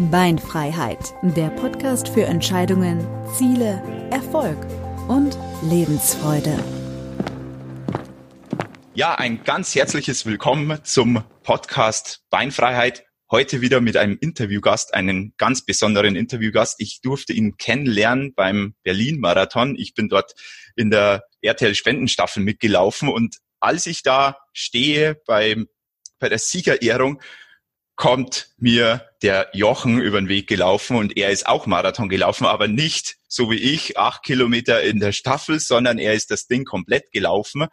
Beinfreiheit, der Podcast für Entscheidungen, Ziele, Erfolg und Lebensfreude. Ja, ein ganz herzliches Willkommen zum Podcast Beinfreiheit. Heute wieder mit einem Interviewgast, einen ganz besonderen Interviewgast. Ich durfte ihn kennenlernen beim Berlin-Marathon. Ich bin dort in der RTL-Spendenstaffel mitgelaufen und als ich da stehe beim, bei der Siegerehrung, kommt mir der Jochen über den Weg gelaufen und er ist auch Marathon gelaufen, aber nicht so wie ich, acht Kilometer in der Staffel, sondern er ist das Ding komplett gelaufen.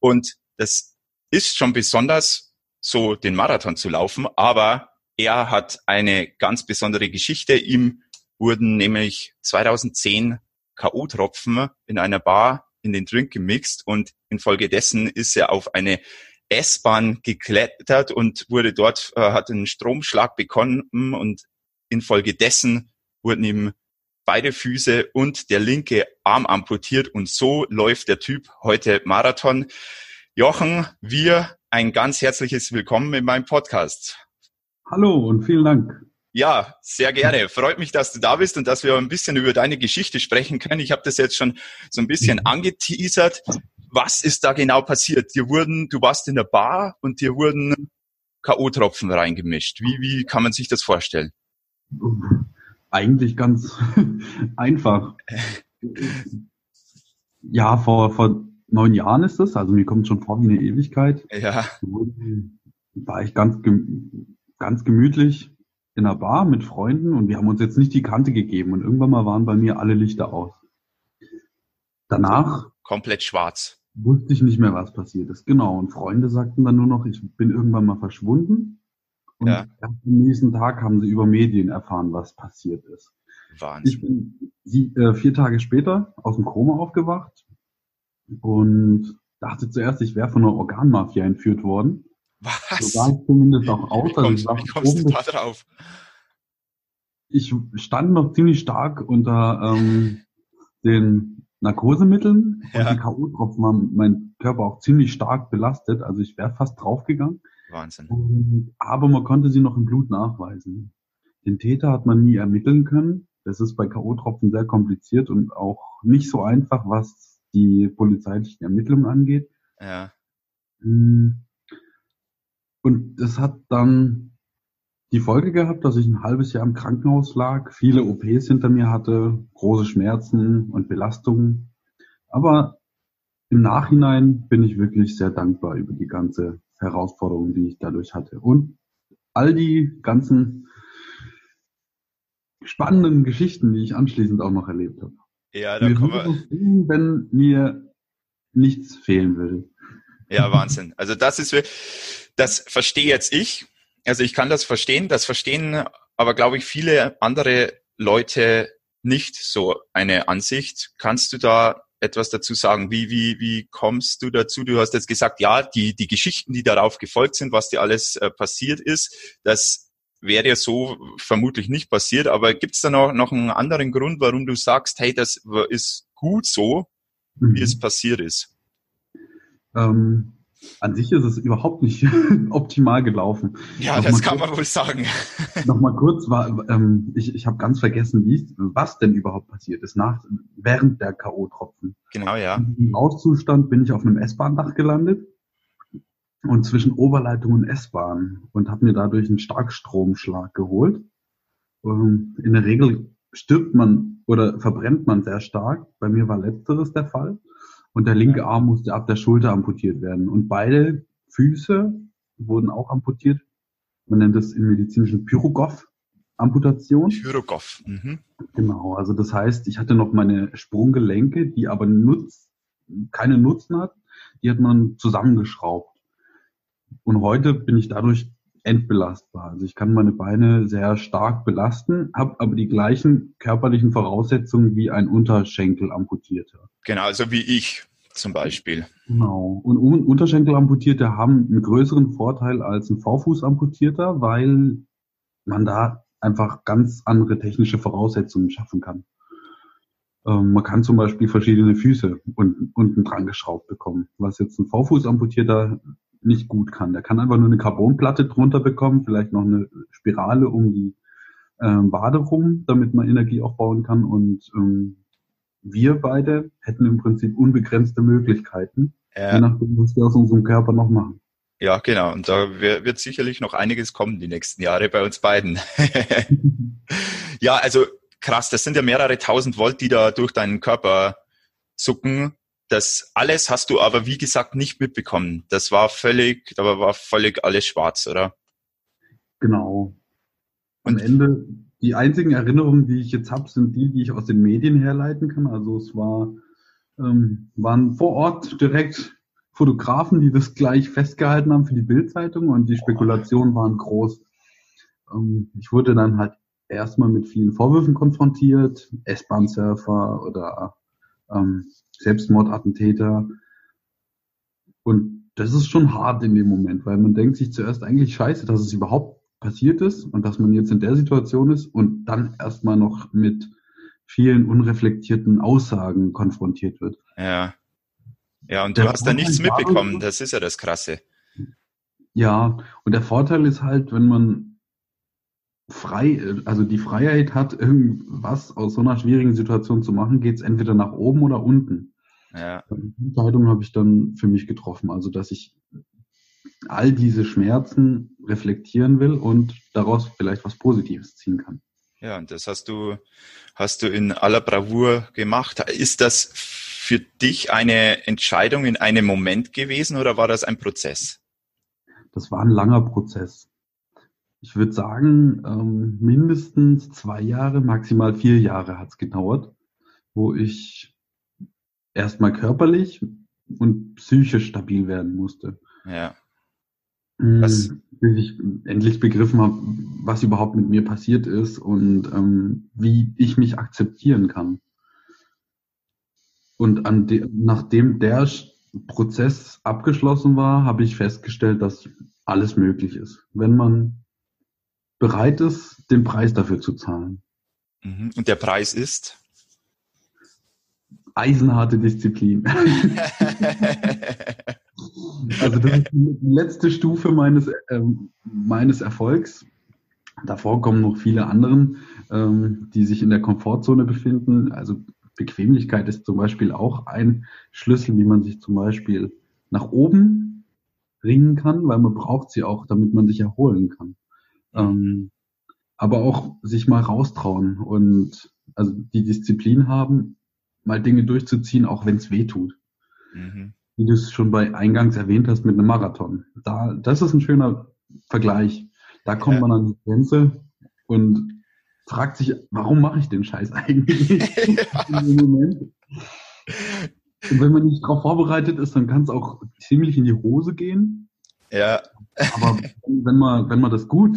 Und das ist schon besonders, so den Marathon zu laufen, aber er hat eine ganz besondere Geschichte. Ihm wurden nämlich 2010 K.O.-Tropfen in einer Bar in den Drink gemixt und infolgedessen ist er auf eine S-Bahn geklettert und wurde dort, äh, hat einen Stromschlag bekommen und infolgedessen wurden ihm beide Füße und der linke Arm amputiert und so läuft der Typ heute Marathon. Jochen, wir ein ganz herzliches Willkommen in meinem Podcast. Hallo und vielen Dank. Ja, sehr gerne. Freut mich, dass du da bist und dass wir ein bisschen über deine Geschichte sprechen können. Ich habe das jetzt schon so ein bisschen angeteasert was ist da genau passiert? Dir wurden, du warst in der Bar und dir wurden K.O.-Tropfen reingemischt. Wie, wie kann man sich das vorstellen? Eigentlich ganz einfach. Ja, vor, vor neun Jahren ist es, also mir kommt schon vor wie eine Ewigkeit. Ja. War ich ganz, ganz gemütlich in der Bar mit Freunden und wir haben uns jetzt nicht die Kante gegeben und irgendwann mal waren bei mir alle Lichter aus. Danach. Komplett schwarz wusste ich nicht mehr, was passiert ist. Genau. Und Freunde sagten dann nur noch, ich bin irgendwann mal verschwunden. Und ja. am nächsten Tag haben sie über Medien erfahren, was passiert ist. Wahnsinn. Ich bin sie, äh, vier Tage später aus dem Koma aufgewacht und dachte zuerst, ich wäre von einer Organmafia entführt worden. Was? So sah ich zumindest auch aus. Wie, also wie kommst du da drauf? Ich stand noch ziemlich stark unter ähm, den Narkosemitteln ja. und die K.O.-Tropfen haben meinen Körper auch ziemlich stark belastet. Also ich wäre fast draufgegangen. Wahnsinn. Und, aber man konnte sie noch im Blut nachweisen. Den Täter hat man nie ermitteln können. Das ist bei K.O.-Tropfen sehr kompliziert und auch nicht so einfach, was die polizeilichen Ermittlungen angeht. Ja. Hm. Und das hat dann die Folge gehabt, dass ich ein halbes Jahr im Krankenhaus lag, viele OPs hinter mir hatte, große Schmerzen und Belastungen. Aber im Nachhinein bin ich wirklich sehr dankbar über die ganze Herausforderung, die ich dadurch hatte. Und all die ganzen spannenden Geschichten, die ich anschließend auch noch erlebt habe. Ja, da kommen wir. Wenn mir nichts fehlen würde. Ja, Wahnsinn. Also das ist, das verstehe jetzt ich also ich kann das verstehen, das verstehen aber, glaube ich, viele andere Leute nicht so eine Ansicht. Kannst du da etwas dazu sagen? Wie, wie, wie kommst du dazu? Du hast jetzt gesagt, ja, die, die Geschichten, die darauf gefolgt sind, was dir alles äh, passiert ist, das wäre ja so vermutlich nicht passiert. Aber gibt es da noch, noch einen anderen Grund, warum du sagst, hey, das ist gut so, mhm. wie es passiert ist? Ähm, an sich ist es überhaupt nicht optimal gelaufen. Ja, noch das kann kurz, man wohl sagen. Nochmal kurz, war, ähm, ich, ich habe ganz vergessen, wie was denn überhaupt passiert ist nach während der K.O.-Tropfen. Genau, ja. Im Auszustand bin ich auf einem S-Bahn-Dach gelandet und zwischen Oberleitung und S-Bahn und habe mir dadurch einen Starkstromschlag geholt. Ähm, in der Regel stirbt man oder verbrennt man sehr stark. Bei mir war letzteres der Fall und der linke Arm musste ab der Schulter amputiert werden. Und beide Füße wurden auch amputiert. Man nennt es im medizinischen Pyrogoff-Amputation. Pyrogoff. Mhm. Genau, also das heißt, ich hatte noch meine Sprunggelenke, die aber nutz, keine Nutzen hat. Die hat man zusammengeschraubt. Und heute bin ich dadurch entbelastbar. Also ich kann meine Beine sehr stark belasten, habe aber die gleichen körperlichen Voraussetzungen wie ein Unterschenkelamputierter. Genau, so wie ich zum Beispiel. Genau. Und Unterschenkelamputierte haben einen größeren Vorteil als ein Vorfußamputierter, weil man da einfach ganz andere technische Voraussetzungen schaffen kann. Ähm, man kann zum Beispiel verschiedene Füße unten, unten dran geschraubt bekommen, was jetzt ein Vorfußamputierter nicht gut kann. Der kann einfach nur eine Carbonplatte drunter bekommen, vielleicht noch eine Spirale um die ähm, Wade rum, damit man Energie aufbauen kann. Und ähm, wir beide hätten im Prinzip unbegrenzte Möglichkeiten, ja. je nachdem, was wir aus unserem Körper noch machen. Ja, genau. Und da wird sicherlich noch einiges kommen die nächsten Jahre bei uns beiden. ja, also krass, das sind ja mehrere tausend Volt, die da durch deinen Körper zucken. Das alles hast du aber, wie gesagt, nicht mitbekommen. Das war völlig, da war völlig alles schwarz, oder? Genau. Und Am Ende, die einzigen Erinnerungen, die ich jetzt habe, sind die, die ich aus den Medien herleiten kann. Also es war, ähm, waren vor Ort direkt Fotografen, die das gleich festgehalten haben für die Bildzeitung und die Spekulationen waren groß. Ähm, ich wurde dann halt erstmal mit vielen Vorwürfen konfrontiert, S-Bahn-Surfer oder ähm, Selbstmordattentäter. Und das ist schon hart in dem Moment, weil man denkt sich zuerst eigentlich scheiße, dass es überhaupt passiert ist und dass man jetzt in der Situation ist und dann erstmal noch mit vielen unreflektierten Aussagen konfrontiert wird. Ja. Ja, und du der hast Vorteil da nichts mitbekommen, das ist ja das Krasse. Ja, und der Vorteil ist halt, wenn man frei, also die Freiheit hat, irgendwas aus so einer schwierigen Situation zu machen, geht es entweder nach oben oder unten. Ja. Die Entscheidung habe ich dann für mich getroffen, also dass ich all diese Schmerzen reflektieren will und daraus vielleicht was Positives ziehen kann. Ja, und das hast du, hast du in aller Bravour gemacht. Ist das für dich eine Entscheidung in einem Moment gewesen oder war das ein Prozess? Das war ein langer Prozess. Ich würde sagen, ähm, mindestens zwei Jahre, maximal vier Jahre hat es gedauert, wo ich erstmal körperlich und psychisch stabil werden musste. Ja. Mm, was? Bis ich endlich begriffen habe, was überhaupt mit mir passiert ist und ähm, wie ich mich akzeptieren kann. Und an de nachdem der Prozess abgeschlossen war, habe ich festgestellt, dass alles möglich ist, wenn man bereit ist, den Preis dafür zu zahlen. Mhm. Und der Preis ist? Eisenharte Disziplin. also das ist die letzte Stufe meines, äh, meines Erfolgs. Davor kommen noch viele anderen, ähm, die sich in der Komfortzone befinden. Also Bequemlichkeit ist zum Beispiel auch ein Schlüssel, wie man sich zum Beispiel nach oben ringen kann, weil man braucht sie auch, damit man sich erholen kann. Ähm, aber auch sich mal raustrauen und also die Disziplin haben, mal Dinge durchzuziehen, auch wenn es weh tut. Mhm. Wie du es schon bei eingangs erwähnt hast mit einem Marathon. Da, das ist ein schöner Vergleich. Da kommt ja. man an die Grenze und fragt sich, warum mache ich den Scheiß eigentlich? ja. Und wenn man nicht darauf vorbereitet ist, dann kann es auch ziemlich in die Hose gehen. Ja. Aber wenn man, wenn man das gut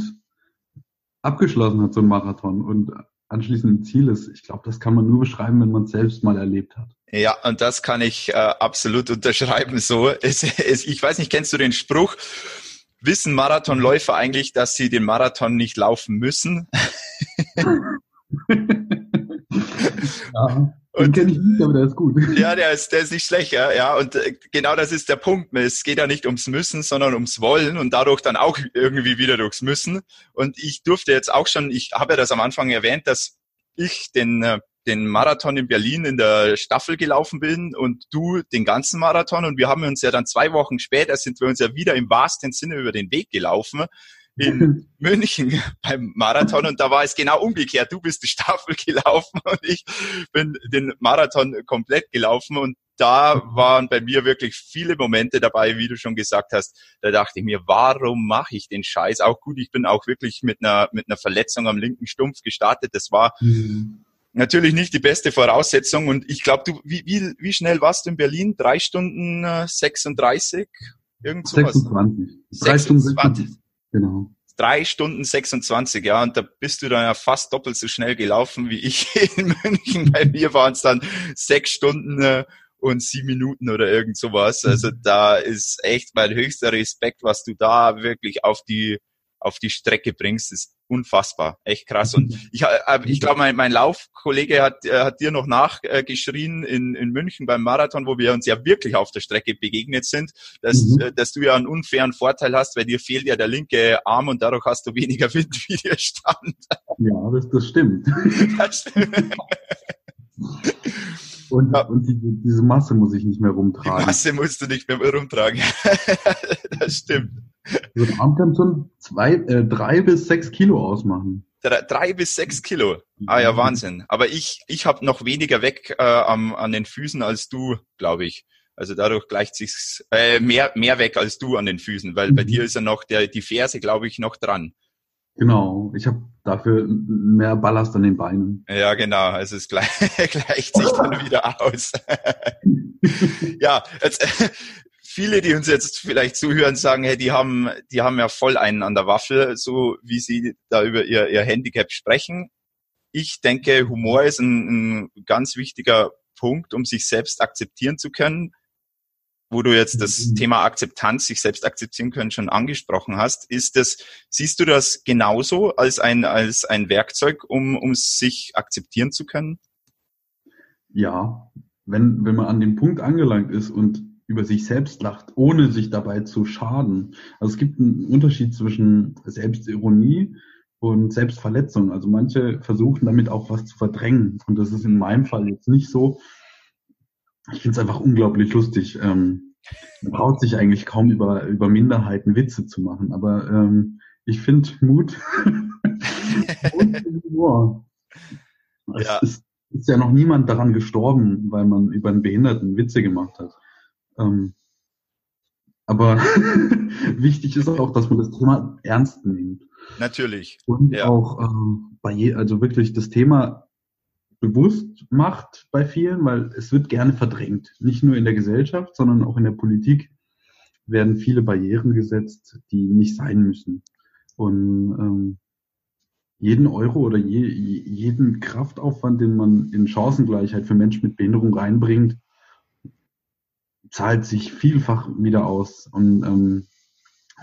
abgeschlossen hat, so ein Marathon und anschließend ein Ziel ist, ich glaube, das kann man nur beschreiben, wenn man es selbst mal erlebt hat. Ja, und das kann ich äh, absolut unterschreiben. So, es, es, ich weiß nicht, kennst du den Spruch? Wissen Marathonläufer eigentlich, dass sie den Marathon nicht laufen müssen? ja. Den kenne ich nicht, aber der ist gut. Ja, der ist, der ist nicht schlecht, ja. ja. Und äh, genau das ist der Punkt. Es geht ja nicht ums Müssen, sondern ums Wollen und dadurch dann auch irgendwie wieder durchs Müssen. Und ich durfte jetzt auch schon, ich habe ja das am Anfang erwähnt, dass ich den, äh, den Marathon in Berlin in der Staffel gelaufen bin und du den ganzen Marathon. Und wir haben uns ja dann zwei Wochen später sind wir uns ja wieder im wahrsten Sinne über den Weg gelaufen in München beim Marathon und da war es genau umgekehrt. Du bist die Staffel gelaufen und ich bin den Marathon komplett gelaufen und da waren bei mir wirklich viele Momente dabei, wie du schon gesagt hast. Da dachte ich mir, warum mache ich den Scheiß? Auch gut, ich bin auch wirklich mit einer mit einer Verletzung am linken Stumpf gestartet. Das war mhm. natürlich nicht die beste Voraussetzung und ich glaube, du wie, wie wie schnell warst du in Berlin? Drei Stunden 36? Äh, Irgend sowas. 26. Drei Stunden 26. Genau. drei Stunden 26, ja, und da bist du dann ja fast doppelt so schnell gelaufen wie ich in München. Bei mir waren es dann sechs Stunden äh, und sieben Minuten oder irgend sowas. Also mhm. da ist echt mein höchster Respekt, was du da wirklich auf die auf die Strecke bringst, ist unfassbar, echt krass. Und ich, äh, ich glaube, mein, mein Laufkollege hat, äh, hat dir noch nachgeschrien in, in München beim Marathon, wo wir uns ja wirklich auf der Strecke begegnet sind, dass, mhm. Äh, dass du ja einen unfairen Vorteil hast, weil dir fehlt ja der linke Arm und dadurch hast du weniger Windwiderstand. Ja, das, das stimmt. Das stimmt. Und, ja. und die, diese Masse muss ich nicht mehr rumtragen. Die Masse musst du nicht mehr rumtragen. das stimmt. So ein Arm kann schon zwei, äh, drei bis sechs Kilo ausmachen. Drei, drei bis sechs Kilo. Ah ja, Wahnsinn. Aber ich, ich habe noch weniger weg äh, am, an den Füßen als du, glaube ich. Also dadurch gleicht sich's äh, mehr, mehr weg als du an den Füßen, weil mhm. bei dir ist ja noch der, die Ferse, glaube ich, noch dran. Genau, ich habe dafür mehr Ballast an den Beinen. Ja, genau, also es gleicht, gleicht sich dann wieder aus. ja, jetzt, viele, die uns jetzt vielleicht zuhören, sagen, hey, die haben, die haben ja voll einen an der Waffel, so wie sie da über ihr, ihr Handicap sprechen. Ich denke, Humor ist ein, ein ganz wichtiger Punkt, um sich selbst akzeptieren zu können wo du jetzt das mhm. Thema Akzeptanz, sich selbst akzeptieren können, schon angesprochen hast, ist das, siehst du das genauso als ein, als ein Werkzeug, um, um sich akzeptieren zu können? Ja, wenn, wenn man an dem Punkt angelangt ist und über sich selbst lacht, ohne sich dabei zu schaden. Also es gibt einen Unterschied zwischen Selbstironie und Selbstverletzung. Also manche versuchen damit auch was zu verdrängen. Und das ist in meinem Fall jetzt nicht so ich finde es einfach unglaublich lustig. Ähm, man traut sich eigentlich kaum über, über Minderheiten Witze zu machen, aber ähm, ich finde Mut, Mut Humor. Es ja. Ist, ist ja noch niemand daran gestorben, weil man über einen Behinderten Witze gemacht hat. Ähm, aber wichtig ist auch, dass man das Thema ernst nimmt. Natürlich. Und ja. auch äh, bei je, also wirklich das Thema bewusst macht bei vielen, weil es wird gerne verdrängt. Nicht nur in der Gesellschaft, sondern auch in der Politik werden viele Barrieren gesetzt, die nicht sein müssen. Und ähm, jeden Euro oder je, jeden Kraftaufwand, den man in Chancengleichheit für Menschen mit Behinderung reinbringt, zahlt sich vielfach wieder aus. Und ähm,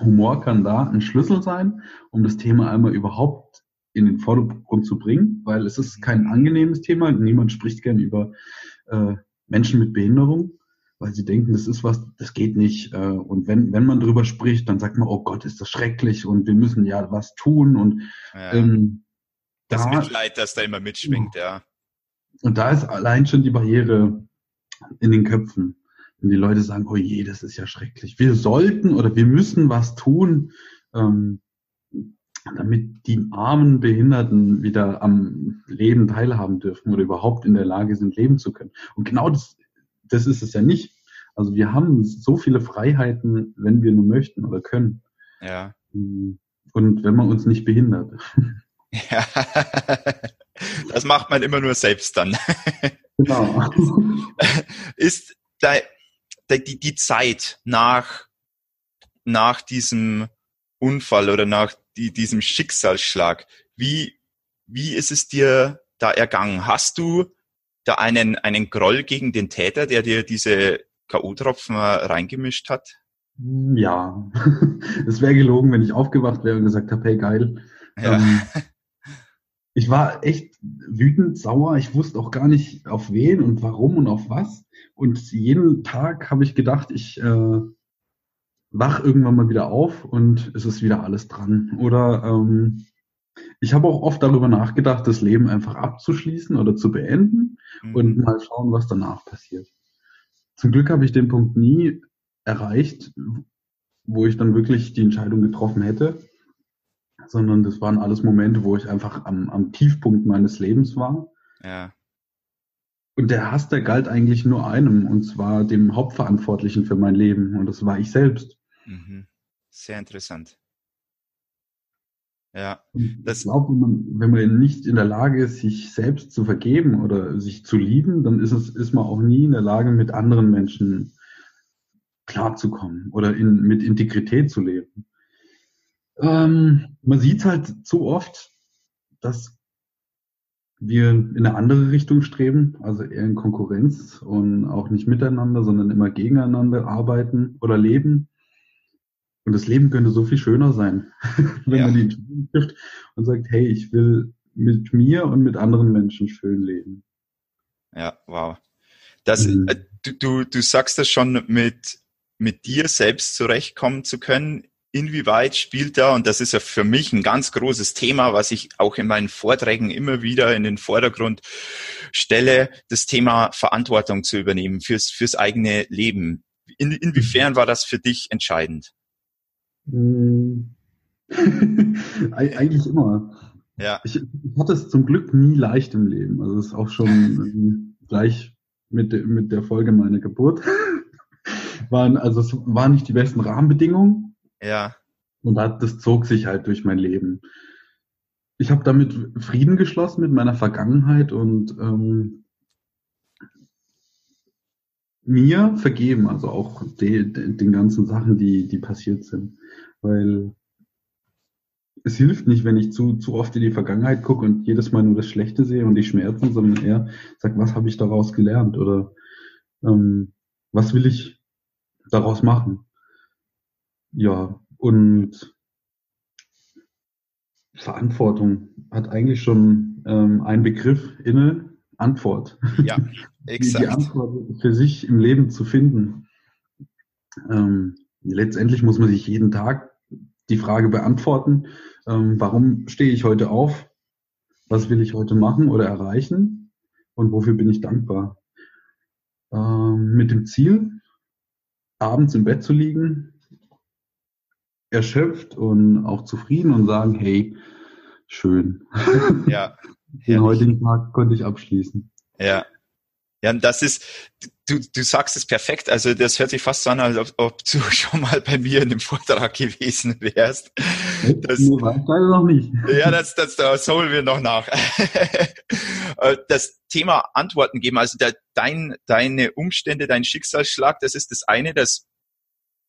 Humor kann da ein Schlüssel sein, um das Thema einmal überhaupt in den Vordergrund zu bringen, weil es ist kein angenehmes Thema. Niemand spricht gern über äh, Menschen mit Behinderung, weil sie denken, das ist was, das geht nicht. Äh, und wenn, wenn man drüber spricht, dann sagt man, oh Gott, ist das schrecklich und wir müssen ja was tun. Und ja, ähm, das da, Mitleid, das da immer mitschwingt, ja. Und da ist allein schon die Barriere in den Köpfen. Wenn die Leute sagen, oh je, das ist ja schrecklich. Wir sollten oder wir müssen was tun. Ähm, damit die armen Behinderten wieder am Leben teilhaben dürfen oder überhaupt in der Lage sind, leben zu können. Und genau das, das ist es ja nicht. Also wir haben so viele Freiheiten, wenn wir nur möchten oder können. Ja. Und wenn man uns nicht behindert. Ja. Das macht man immer nur selbst dann. Genau. Ist da, die, die Zeit nach, nach diesem Unfall oder nach die, diesem Schicksalsschlag. Wie, wie ist es dir da ergangen? Hast du da einen, einen Groll gegen den Täter, der dir diese K.O.-Tropfen reingemischt hat? Ja, es wäre gelogen, wenn ich aufgewacht wäre und gesagt habe, hey geil. Ja. Ähm, ich war echt wütend, sauer. Ich wusste auch gar nicht auf wen und warum und auf was. Und jeden Tag habe ich gedacht, ich äh, wach irgendwann mal wieder auf und es ist wieder alles dran. Oder ähm, ich habe auch oft darüber nachgedacht, das Leben einfach abzuschließen oder zu beenden mhm. und mal schauen, was danach passiert. Zum Glück habe ich den Punkt nie erreicht, wo ich dann wirklich die Entscheidung getroffen hätte, sondern das waren alles Momente, wo ich einfach am, am Tiefpunkt meines Lebens war. Ja. Und der Hass, der galt eigentlich nur einem, und zwar dem Hauptverantwortlichen für mein Leben, und das war ich selbst. Mhm. Sehr interessant. Ja. Das ich glaube, wenn man, wenn man nicht in der Lage ist, sich selbst zu vergeben oder sich zu lieben, dann ist es, ist man auch nie in der Lage, mit anderen Menschen klarzukommen oder in, mit Integrität zu leben. Ähm, man sieht halt zu oft, dass wir in eine andere Richtung streben, also eher in Konkurrenz und auch nicht miteinander, sondern immer gegeneinander arbeiten oder leben. Und das Leben könnte so viel schöner sein, wenn ja. man die Entscheidung trifft und sagt, hey, ich will mit mir und mit anderen Menschen schön leben. Ja, wow. Das, mhm. äh, du, du, du sagst das schon mit, mit dir selbst zurechtkommen zu können. Inwieweit spielt da, und das ist ja für mich ein ganz großes Thema, was ich auch in meinen Vorträgen immer wieder in den Vordergrund stelle, das Thema Verantwortung zu übernehmen fürs, fürs eigene Leben. In, inwiefern war das für dich entscheidend? Hm. Eigentlich immer. Ja. Ich, ich, hatte es zum Glück nie leicht im Leben. Also es ist auch schon gleich mit, de, mit der Folge meiner Geburt. waren, also es waren nicht die besten Rahmenbedingungen. Ja. Und das zog sich halt durch mein Leben. Ich habe damit Frieden geschlossen mit meiner Vergangenheit und ähm, mir vergeben, also auch de, de, den ganzen Sachen, die, die passiert sind. Weil es hilft nicht, wenn ich zu, zu oft in die Vergangenheit gucke und jedes Mal nur das Schlechte sehe und die Schmerzen, sondern eher sage, was habe ich daraus gelernt oder ähm, was will ich daraus machen? Ja, und Verantwortung hat eigentlich schon ähm, einen Begriff inne, Antwort. Ja, exakt. Die, Antwort für sich im Leben zu finden. Ähm, letztendlich muss man sich jeden Tag die Frage beantworten, ähm, warum stehe ich heute auf? Was will ich heute machen oder erreichen? Und wofür bin ich dankbar? Ähm, mit dem Ziel, abends im Bett zu liegen, erschöpft und auch zufrieden und sagen, hey, schön. Ja. Den heutigen Tag konnte ich abschließen. Ja. Ja, das ist, du, du sagst es perfekt. Also das hört sich fast so an, als ob, ob du schon mal bei mir in dem Vortrag gewesen wärst. Das, nee, leider noch nicht. Ja, das, das, das holen wir noch nach. Äh, das Thema Antworten geben, also der, dein, deine Umstände, dein Schicksalsschlag, das ist das eine, das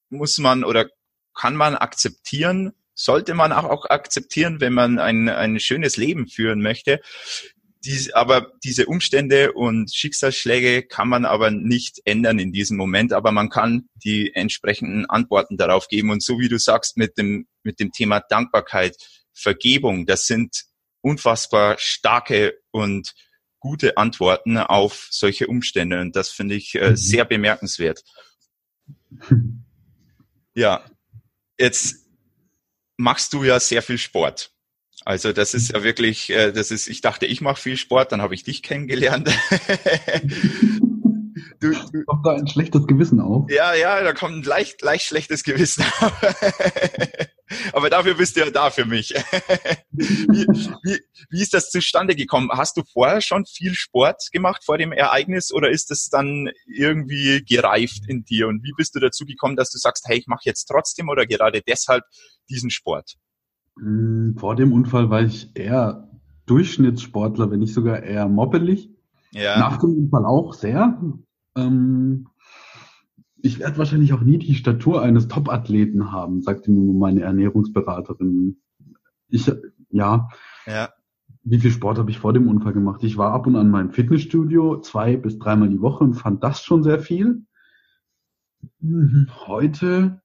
muss man oder kann man akzeptieren, sollte man auch, auch akzeptieren, wenn man ein, ein schönes Leben führen möchte. Dies, aber diese Umstände und Schicksalsschläge kann man aber nicht ändern in diesem Moment, aber man kann die entsprechenden Antworten darauf geben. Und so wie du sagst, mit dem, mit dem Thema Dankbarkeit, Vergebung, das sind unfassbar starke und gute Antworten auf solche Umstände. Und das finde ich äh, mhm. sehr bemerkenswert. Ja, jetzt machst du ja sehr viel Sport. Also das ist ja wirklich, äh, das ist, ich dachte, ich mache viel Sport, dann habe ich dich kennengelernt. du, du, kommt da ein schlechtes Gewissen auf? Ja, ja, da kommt ein leicht, leicht schlechtes Gewissen auf. Aber dafür bist du ja da für mich. wie, wie, wie ist das zustande gekommen? Hast du vorher schon viel Sport gemacht vor dem Ereignis oder ist das dann irgendwie gereift in dir? Und wie bist du dazu gekommen, dass du sagst, hey, ich mache jetzt trotzdem oder gerade deshalb diesen Sport? Hm, vor dem Unfall war ich eher Durchschnittssportler, wenn nicht sogar eher moppelig. Ja. Nach dem Unfall auch sehr. Ähm, ich werde wahrscheinlich auch nie die Statur eines Top-Athleten haben, sagte mir meine Ernährungsberaterin. Ich, ja. Ja. Wie viel Sport habe ich vor dem Unfall gemacht? Ich war ab und an meinem Fitnessstudio zwei bis dreimal die Woche und fand das schon sehr viel. Heute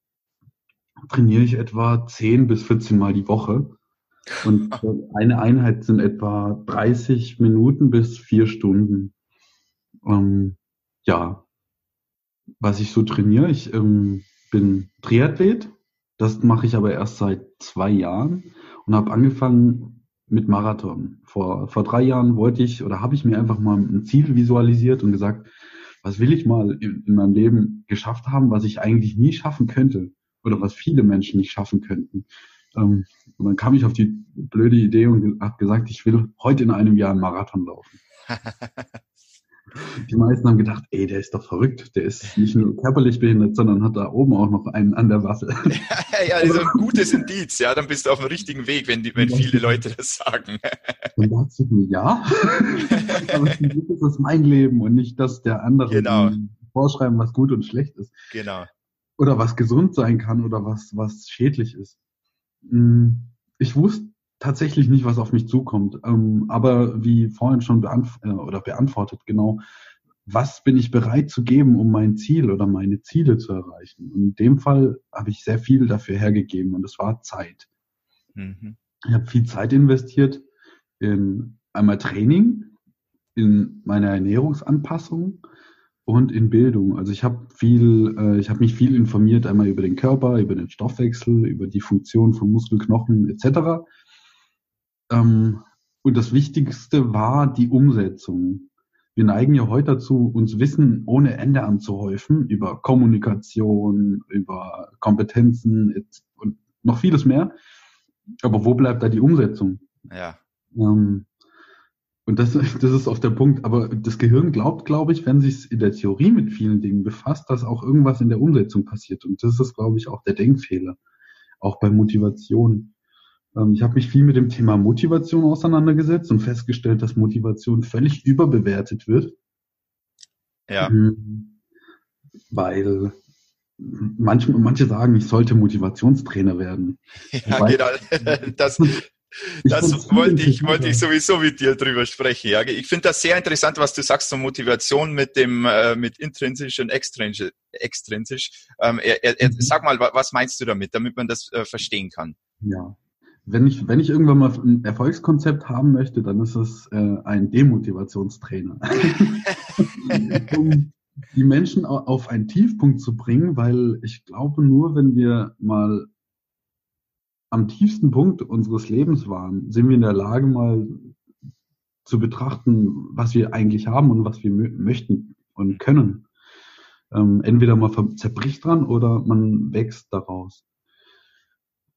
trainiere ich etwa 10 bis 14 Mal die Woche. Und eine Einheit sind etwa 30 Minuten bis vier Stunden. Ähm, ja, was ich so trainiere, ich ähm, bin Triathlet. Das mache ich aber erst seit zwei Jahren und habe angefangen mit Marathon. Vor, vor drei Jahren wollte ich oder habe ich mir einfach mal ein Ziel visualisiert und gesagt, was will ich mal in, in meinem Leben geschafft haben, was ich eigentlich nie schaffen könnte oder was viele Menschen nicht schaffen könnten. Ähm, und dann kam ich auf die blöde Idee und habe gesagt, ich will heute in einem Jahr einen Marathon laufen. Die meisten haben gedacht, ey, der ist doch verrückt. Der ist nicht nur körperlich behindert, sondern hat da oben auch noch einen an der Waffe. ja, also ein gutes Indiz, ja, dann bist du auf dem richtigen Weg, wenn, die, wenn viele Leute das sagen. Und da hat mir, ja, aber Glück ist das mein Leben und nicht das der anderen genau. vorschreiben, was gut und schlecht ist. Genau oder was gesund sein kann oder was, was schädlich ist. Hm, ich wusste tatsächlich nicht, was auf mich zukommt. Ähm, aber wie vorhin schon beantw äh, oder beantwortet, genau, was bin ich bereit zu geben, um mein Ziel oder meine Ziele zu erreichen? Und in dem Fall habe ich sehr viel dafür hergegeben und es war Zeit. Mhm. Ich habe viel Zeit investiert in einmal Training, in meine Ernährungsanpassung und in Bildung. Also ich habe viel, äh, ich habe mich viel informiert, einmal über den Körper, über den Stoffwechsel, über die Funktion von Muskel, Knochen etc. Ähm, und das Wichtigste war die Umsetzung. Wir neigen ja heute dazu, uns Wissen ohne Ende anzuhäufen über Kommunikation, über Kompetenzen und noch vieles mehr. Aber wo bleibt da die Umsetzung? Ja. Ähm, und das, das ist auch der Punkt. Aber das Gehirn glaubt, glaube ich, wenn sich in der Theorie mit vielen Dingen befasst, dass auch irgendwas in der Umsetzung passiert. Und das ist, glaube ich, auch der Denkfehler. Auch bei Motivation. Ähm, ich habe mich viel mit dem Thema Motivation auseinandergesetzt und festgestellt, dass Motivation völlig überbewertet wird. Ja. Mhm. Weil manche, manche sagen, ich sollte Motivationstrainer werden. Ja, Wobei, genau. Das, das wollte ich, wollte ich sowieso mit dir drüber sprechen. Ja, ich finde das sehr interessant, was du sagst zur Motivation mit dem äh, mit intrinsisch und extrinsisch. extrinsisch. Ähm, er, er, mhm. Sag mal, was meinst du damit, damit man das äh, verstehen kann? Ja, wenn ich, wenn ich irgendwann mal ein Erfolgskonzept haben möchte, dann ist es äh, ein Demotivationstrainer. um die Menschen auf einen Tiefpunkt zu bringen, weil ich glaube, nur wenn wir mal am tiefsten Punkt unseres Lebens waren, sind wir in der Lage, mal zu betrachten, was wir eigentlich haben und was wir möchten und können. Ähm, entweder man zerbricht dran oder man wächst daraus.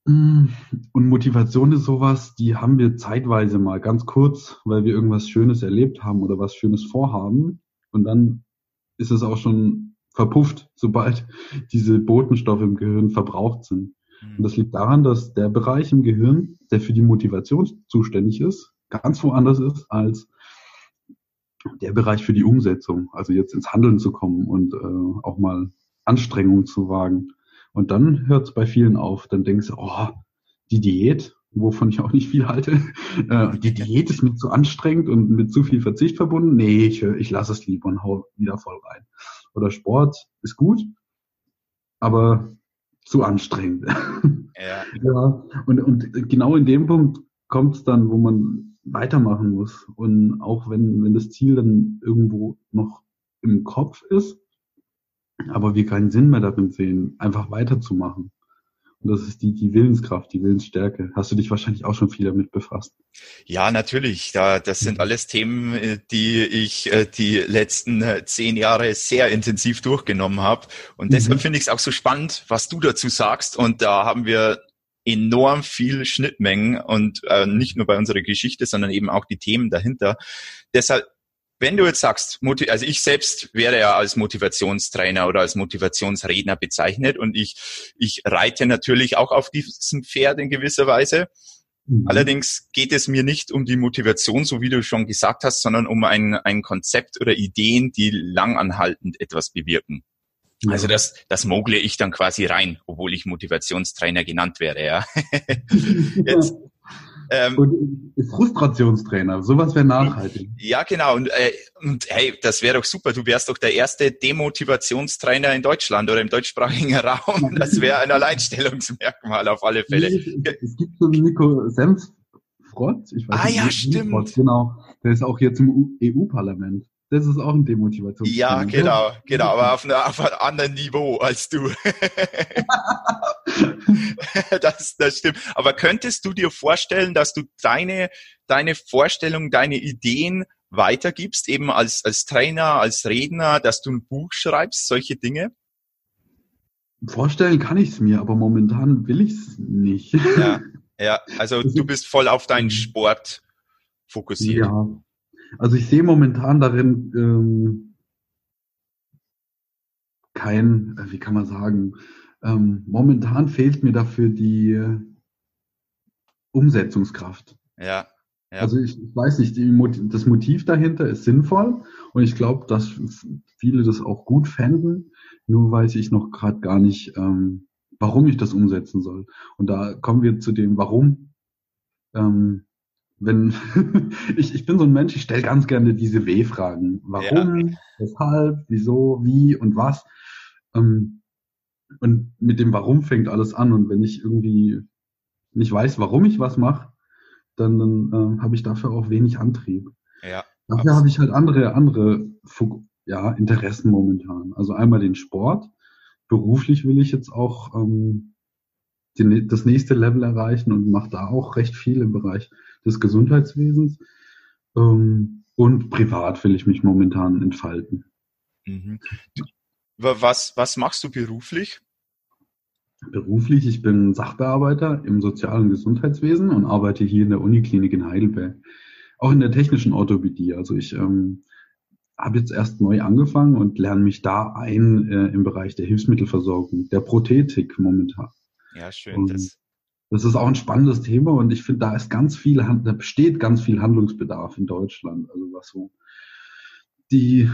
Und Motivation ist sowas, die haben wir zeitweise mal ganz kurz, weil wir irgendwas Schönes erlebt haben oder was Schönes vorhaben. Und dann ist es auch schon verpufft, sobald diese Botenstoffe im Gehirn verbraucht sind. Und das liegt daran, dass der Bereich im Gehirn, der für die Motivation zuständig ist, ganz woanders ist als der Bereich für die Umsetzung, also jetzt ins Handeln zu kommen und äh, auch mal Anstrengungen zu wagen. Und dann hört es bei vielen auf. Dann denkst du, oh, die Diät, wovon ich auch nicht viel halte, äh, die Diät ist mir zu anstrengend und mit zu viel Verzicht verbunden. Nee, ich, ich lasse es lieber und hau wieder voll rein. Oder Sport ist gut, aber zu anstrengend. Ja. ja und, und genau in dem Punkt kommt es dann, wo man weitermachen muss. Und auch wenn, wenn das Ziel dann irgendwo noch im Kopf ist, aber wir keinen Sinn mehr darin sehen, einfach weiterzumachen. Und das ist die, die Willenskraft, die Willensstärke. Hast du dich wahrscheinlich auch schon viel damit befasst? Ja, natürlich. Da, das sind alles Themen, äh, die ich äh, die letzten äh, zehn Jahre sehr intensiv durchgenommen habe. Und deshalb mhm. finde ich es auch so spannend, was du dazu sagst. Und da haben wir enorm viel Schnittmengen und äh, nicht nur bei unserer Geschichte, sondern eben auch die Themen dahinter. Deshalb wenn du jetzt sagst, also ich selbst wäre ja als Motivationstrainer oder als Motivationsredner bezeichnet und ich, ich reite natürlich auch auf diesem Pferd in gewisser Weise. Mhm. Allerdings geht es mir nicht um die Motivation, so wie du schon gesagt hast, sondern um ein, ein Konzept oder Ideen, die langanhaltend etwas bewirken. Ja. Also das, das mogle ich dann quasi rein, obwohl ich Motivationstrainer genannt wäre, ja. Jetzt, ähm, und Frustrationstrainer, sowas wäre nachhaltig. Ja, genau. Und, äh, und hey, das wäre doch super. Du wärst doch der erste Demotivationstrainer in Deutschland oder im deutschsprachigen Raum. Das wäre ein Alleinstellungsmerkmal auf alle Fälle. Es gibt so einen Nico Senfrott. Ich weiß ah nicht, ja, stimmt. Frott, genau. Der ist auch jetzt im EU-Parlament. Das ist auch ein Demotivation. Ja, genau, genau, aber auf, einer, auf einem anderen Niveau als du. das, das stimmt. Aber könntest du dir vorstellen, dass du deine, deine Vorstellung, deine Ideen weitergibst, eben als, als Trainer, als Redner, dass du ein Buch schreibst, solche Dinge? Vorstellen kann ich es mir, aber momentan will ich es nicht. Ja, ja, also du bist voll auf deinen Sport fokussiert. Ja, also ich sehe momentan darin ähm, kein, äh, wie kann man sagen, ähm, momentan fehlt mir dafür die äh, Umsetzungskraft. Ja. ja. Also ich, ich weiß nicht, die, das Motiv dahinter ist sinnvoll und ich glaube, dass viele das auch gut fänden. Nur weiß ich noch gerade gar nicht, ähm, warum ich das umsetzen soll. Und da kommen wir zu dem Warum ähm, wenn ich, ich bin so ein Mensch, ich stelle ganz gerne diese W-Fragen. Warum, ja. weshalb, wieso, wie und was. Ähm, und mit dem Warum fängt alles an. Und wenn ich irgendwie nicht weiß, warum ich was mache, dann, dann äh, habe ich dafür auch wenig Antrieb. Ja, dafür habe ich halt andere, andere ja, Interessen momentan. Also einmal den Sport. Beruflich will ich jetzt auch ähm, die, das nächste Level erreichen und mache da auch recht viel im Bereich des Gesundheitswesens. Ähm, und privat will ich mich momentan entfalten. Mhm. Was, was machst du beruflich? Beruflich, ich bin Sachbearbeiter im sozialen Gesundheitswesen und arbeite hier in der Uniklinik in Heidelberg. Auch in der technischen Orthopädie. Also ich ähm, habe jetzt erst neu angefangen und lerne mich da ein äh, im Bereich der Hilfsmittelversorgung, der Prothetik momentan. Ja, schön. das, das ist auch ein spannendes Thema und ich finde, da ist ganz viel, da besteht ganz viel Handlungsbedarf in Deutschland. Also was so die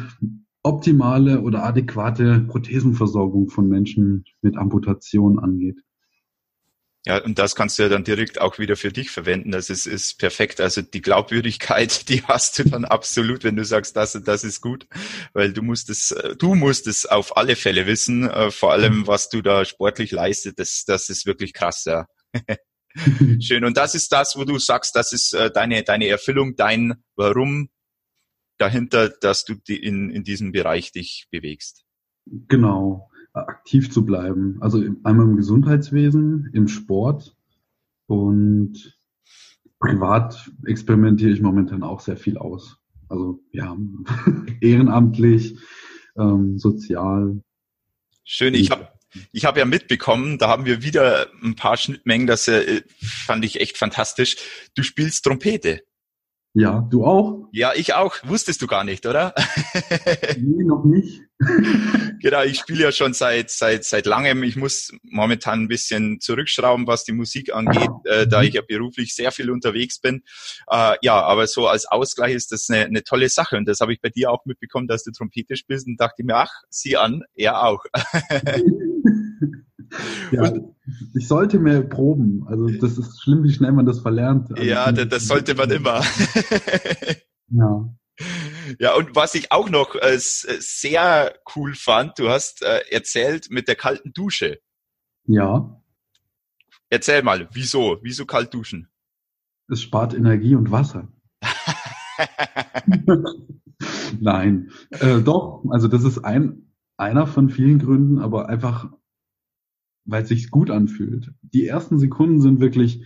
optimale oder adäquate Prothesenversorgung von Menschen mit Amputation angeht. Ja, und das kannst du ja dann direkt auch wieder für dich verwenden. Das ist, ist perfekt. Also die Glaubwürdigkeit, die hast du dann absolut, wenn du sagst, das, das ist gut, weil du musst es, du musst es auf alle Fälle wissen, äh, vor allem was du da sportlich leistet, das, das ist wirklich krass, ja. Schön. Und das ist das, wo du sagst, das ist äh, deine, deine Erfüllung, dein Warum dahinter, dass du die in, in diesem Bereich dich bewegst. Genau aktiv zu bleiben. Also einmal im Gesundheitswesen, im Sport und privat experimentiere ich momentan auch sehr viel aus. Also ja, ehrenamtlich, ähm, sozial. Schön, ich habe ich hab ja mitbekommen, da haben wir wieder ein paar Schnittmengen, das äh, fand ich echt fantastisch. Du spielst Trompete. Ja, du auch? Ja, ich auch. Wusstest du gar nicht, oder? nee, noch nicht. genau, ich spiele ja schon seit seit seit langem. Ich muss momentan ein bisschen zurückschrauben, was die Musik angeht, äh, da ich ja beruflich sehr viel unterwegs bin. Äh, ja, aber so als Ausgleich ist das eine, eine tolle Sache und das habe ich bei dir auch mitbekommen, dass du Trompete spielst und dachte mir, ach, sieh an, er auch. Ja, ich sollte mehr proben. Also das ist schlimm, wie schnell man das verlernt. Also ja, das, das sollte man immer. ja. Ja, und was ich auch noch äh, sehr cool fand, du hast äh, erzählt mit der kalten Dusche. Ja. Erzähl mal, wieso? Wieso kalt duschen? Es spart Energie und Wasser. Nein, äh, doch. Also das ist ein einer von vielen Gründen, aber einfach weil es sich gut anfühlt. Die ersten Sekunden sind wirklich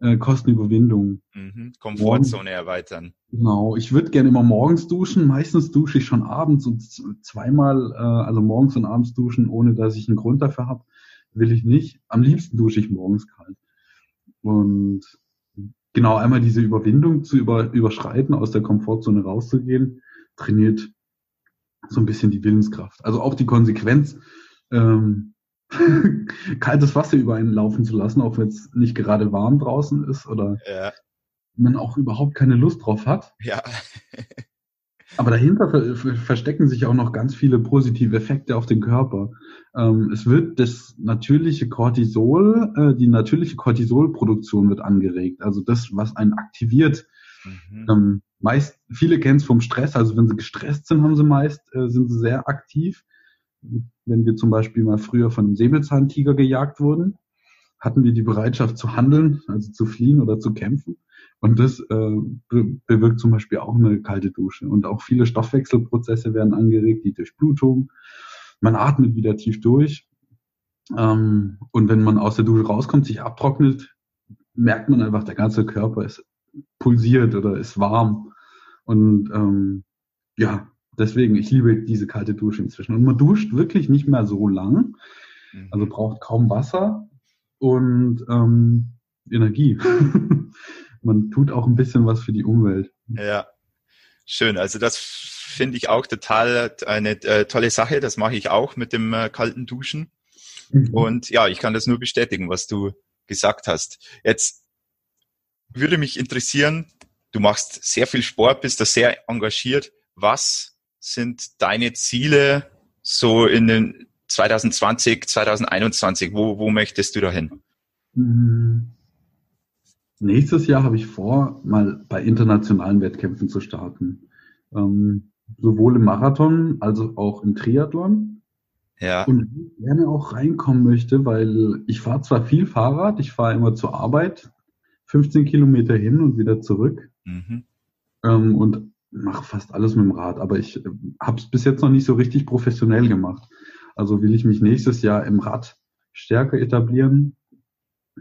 äh, Kostenüberwindung. Mhm. Komfortzone erweitern. Genau. Ich würde gerne immer morgens duschen. Meistens dusche ich schon abends und zweimal, äh, also morgens und abends duschen, ohne dass ich einen Grund dafür habe, will ich nicht. Am liebsten dusche ich morgens kalt. Und genau einmal diese Überwindung zu über, überschreiten, aus der Komfortzone rauszugehen, trainiert so ein bisschen die Willenskraft. Also auch die Konsequenz, ähm, kaltes Wasser über einen laufen zu lassen, auch wenn es nicht gerade warm draußen ist oder ja. man auch überhaupt keine Lust drauf hat. Ja. Aber dahinter ver verstecken sich auch noch ganz viele positive Effekte auf den Körper. Ähm, es wird das natürliche Cortisol, äh, die natürliche Cortisolproduktion wird angeregt. Also das, was einen aktiviert. Mhm. Ähm, meist, viele kennen es vom Stress. Also wenn sie gestresst sind, haben sie meist, äh, sind sie sehr aktiv wenn wir zum Beispiel mal früher von einem Säbelzahntiger gejagt wurden, hatten wir die Bereitschaft zu handeln, also zu fliehen oder zu kämpfen. Und das äh, bewirkt zum Beispiel auch eine kalte Dusche. Und auch viele Stoffwechselprozesse werden angeregt, die Durchblutung. Man atmet wieder tief durch. Ähm, und wenn man aus der Dusche rauskommt, sich abtrocknet, merkt man einfach, der ganze Körper ist pulsiert oder ist warm. Und ähm, ja, Deswegen, ich liebe diese kalte Dusche inzwischen. Und man duscht wirklich nicht mehr so lang, mhm. also braucht kaum Wasser und ähm, Energie. man tut auch ein bisschen was für die Umwelt. Ja, schön. Also das finde ich auch total eine äh, tolle Sache. Das mache ich auch mit dem äh, kalten Duschen. Mhm. Und ja, ich kann das nur bestätigen, was du gesagt hast. Jetzt würde mich interessieren, du machst sehr viel Sport, bist da sehr engagiert. Was sind deine Ziele so in den 2020, 2021? Wo, wo möchtest du dahin? Mhm. nächstes Jahr habe ich vor, mal bei internationalen Wettkämpfen zu starten. Ähm, sowohl im Marathon als auch im Triathlon. Ja. Und gerne auch reinkommen möchte, weil ich fahre zwar viel Fahrrad, ich fahre immer zur Arbeit, 15 Kilometer hin und wieder zurück Mhm. ähm, und mache fast alles mit dem Rad, aber ich äh, habe es bis jetzt noch nicht so richtig professionell gemacht. Also will ich mich nächstes Jahr im Rad stärker etablieren,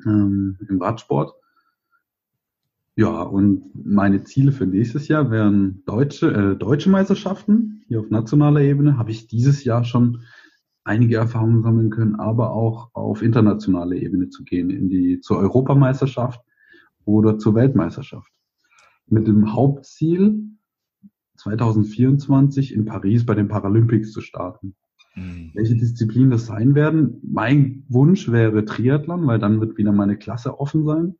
ähm, im Radsport. Ja, und meine Ziele für nächstes Jahr wären deutsche, äh, deutsche Meisterschaften. Hier auf nationaler Ebene habe ich dieses Jahr schon einige Erfahrungen sammeln können, aber auch auf internationaler Ebene zu gehen, in die, zur Europameisterschaft oder zur Weltmeisterschaft. Mit dem Hauptziel, 2024 in Paris bei den Paralympics zu starten. Mhm. Welche Disziplinen das sein werden? Mein Wunsch wäre Triathlon, weil dann wird wieder meine Klasse offen sein.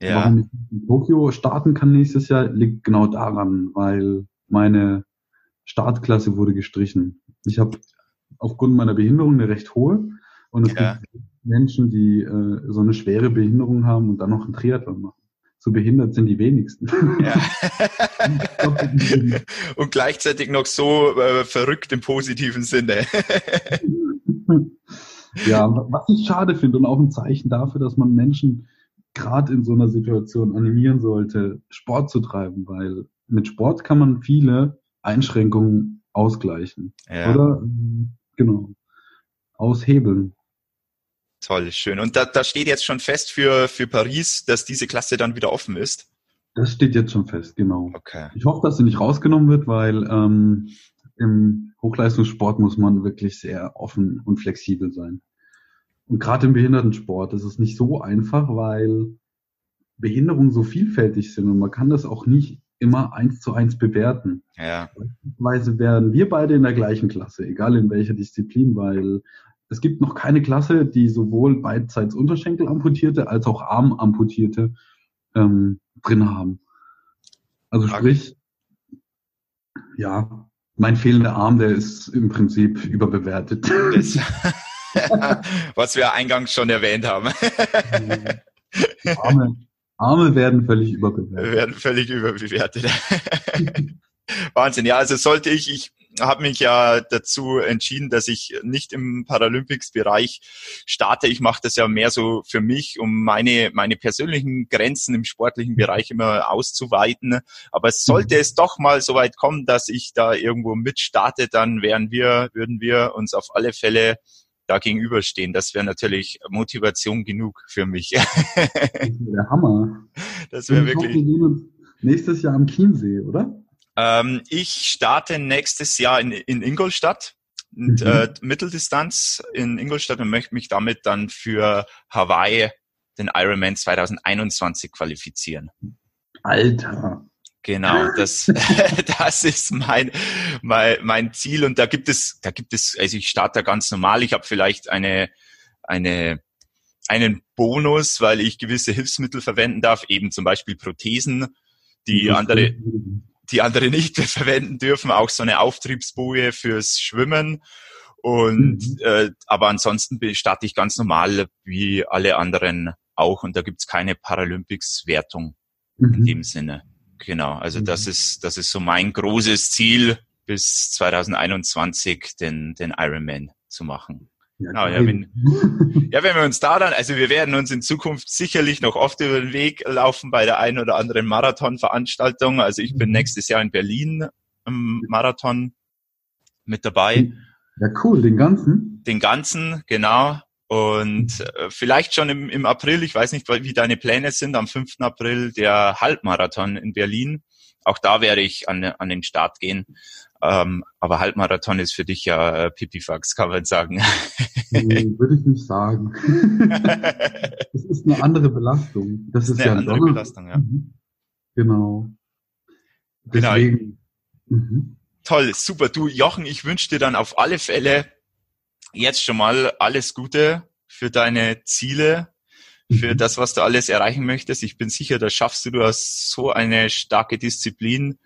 Ja. Warum ich in Tokio starten kann nächstes Jahr, liegt genau daran, weil meine Startklasse wurde gestrichen. Ich habe aufgrund meiner Behinderung eine recht hohe und es Ja. gibt Menschen, die äh, so eine schwere Behinderung haben und dann noch einen Triathlon machen. So behindert sind die wenigsten. Ja. Und gleichzeitig noch so äh, verrückt im positiven Sinne. ja, was ich schade finde und auch ein Zeichen dafür, dass man Menschen gerade in so einer Situation animieren sollte, Sport zu treiben, weil mit Sport kann man viele Einschränkungen ausgleichen. Ja. Oder? Genau. Aushebeln. Toll, schön. Und da, da steht jetzt schon fest für, für Paris, dass diese Klasse dann wieder offen ist. Das steht jetzt schon fest, genau. Okay. Ich hoffe, dass sie nicht rausgenommen wird, weil ähm, im Hochleistungssport muss man wirklich sehr offen und flexibel sein. Und gerade im Behindertensport ist es nicht so einfach, weil Behinderungen so vielfältig sind und man kann das auch nicht immer eins zu eins bewerten. Ja. Beispielsweise wären wir beide in der gleichen Klasse, egal in welcher Disziplin, weil es gibt noch keine Klasse, die sowohl beidseits Unterschenkel amputierte als auch Armamputierte ähm, drin haben. Also sprich, ja, mein fehlender Arm, der ist im Prinzip überbewertet. Das, was wir eingangs schon erwähnt haben, Arme, Arme werden völlig überbewertet. werden völlig überbewertet. Wahnsinn. Ja, also sollte ich, ich habe mich ja dazu entschieden, dass ich nicht im Paralympics-Bereich starte. Ich mache das ja mehr so für mich, um meine, meine persönlichen Grenzen im sportlichen Bereich immer auszuweiten. Aber sollte es doch mal so weit kommen, dass ich da irgendwo mitstarte, dann wären wir, würden wir uns auf alle Fälle da gegenüberstehen. Das wäre natürlich Motivation genug für mich. Der Hammer. Das wäre wirklich. wir sehen uns nächstes Jahr am Chiemsee, oder? Ähm, ich starte nächstes Jahr in, in Ingolstadt, und, Mhm. äh, Mitteldistanz in Ingolstadt und möchte mich damit dann für Hawaii den Ironman 2021 qualifizieren. Alter. Genau, das, das ist mein, mein, mein Ziel und da gibt es, da gibt es, also ich starte da ganz normal. Ich habe vielleicht eine, eine, einen Bonus, weil ich gewisse Hilfsmittel verwenden darf, eben zum Beispiel Prothesen, die andere, die andere nicht verwenden dürfen, auch so eine Auftriebsboje fürs Schwimmen. Und Mhm. äh, aber ansonsten starte ich ganz normal wie alle anderen auch und da gibt's keine Paralympics-Wertung in Mhm. dem Sinne. Genau, also das Mhm. ist das ist so mein großes Ziel bis 2021 den den Ironman zu machen. Ja, Genau, ja, geil. wenn- Ja, wenn wir uns da dann, also wir werden uns in Zukunft sicherlich noch oft über den Weg laufen bei der einen oder anderen Marathonveranstaltung. Also ich bin Mhm. nächstes Jahr in Berlin im Marathon mit dabei. ja, cool, den ganzen. Den ganzen, genau. Und äh, vielleicht schon im, im April, ich weiß nicht, wie deine Pläne sind, am 5. April der Halbmarathon in Berlin. Auch da werde ich an, an den Start gehen. Ähm, aber Halbmarathon ist für dich ja äh, Pipifax, kann man sagen. Nee, würde ich nicht sagen. Das ist eine andere Belastung. Das ist eine ja andere Donner- Belastung, ja. Mhm. Genau. Genau. Deswegen. Mhm. Toll, super. Du, Jochen, ich wünsche dir dann auf alle Fälle jetzt schon mal alles Gute für deine Ziele, für Mhm. das, was du alles erreichen möchtest. Ich bin sicher, das schaffst du. Du hast so eine starke Disziplin,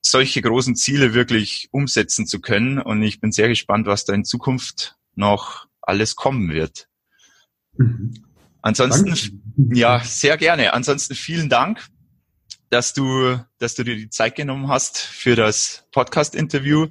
solche großen Ziele wirklich umsetzen zu können. Und ich bin sehr gespannt, was da in Zukunft noch alles kommen wird. Mhm. Ansonsten, Danke. ja, sehr gerne. Ansonsten vielen Dank, dass du, dass du dir die Zeit genommen hast für das Podcast-Interview.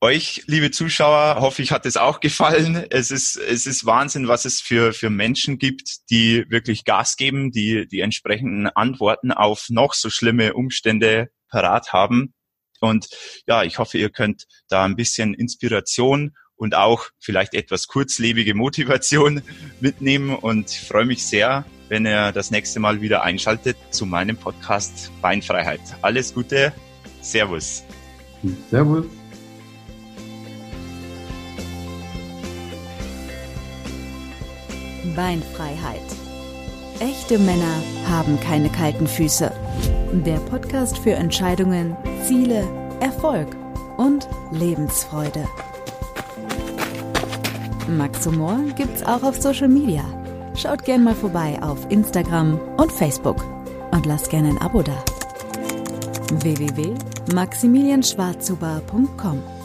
Euch, liebe Zuschauer, hoffe ich, hat es auch gefallen. Es ist, es ist Wahnsinn, was es für, für Menschen gibt, die wirklich Gas geben, die die entsprechenden Antworten auf noch so schlimme Umstände parat haben. Und ja, ich hoffe, ihr könnt da ein bisschen Inspiration und auch vielleicht etwas kurzlebige Motivation mitnehmen und freue mich sehr, wenn ihr das nächste Mal wieder einschaltet zu meinem Podcast Beinfreiheit. Alles Gute, Servus. Servus. Beinfreiheit. Echte Männer haben keine kalten Füße. Der Podcast für Entscheidungen, Ziele, Erfolg und Lebensfreude. Max Humor gibt's auch auf Social Media. Schaut gern mal vorbei auf Instagram und Facebook und lasst gerne ein Abo da. www.maximilianschwarzhuber.com